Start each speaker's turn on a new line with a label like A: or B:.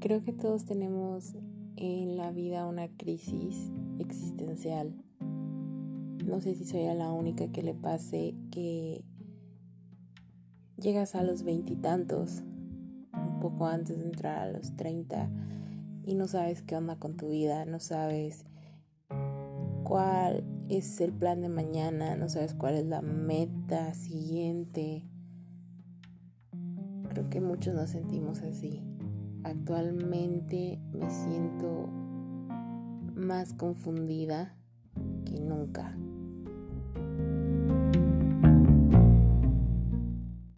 A: Creo que todos tenemos en la vida una crisis existencial. No sé si soy la única que le pase que llegas a los veintitantos, un poco antes de entrar a los treinta, y no sabes qué onda con tu vida, no sabes cuál es el plan de mañana, no sabes cuál es la meta siguiente. Creo que muchos nos sentimos así. Actualmente me siento más confundida que nunca.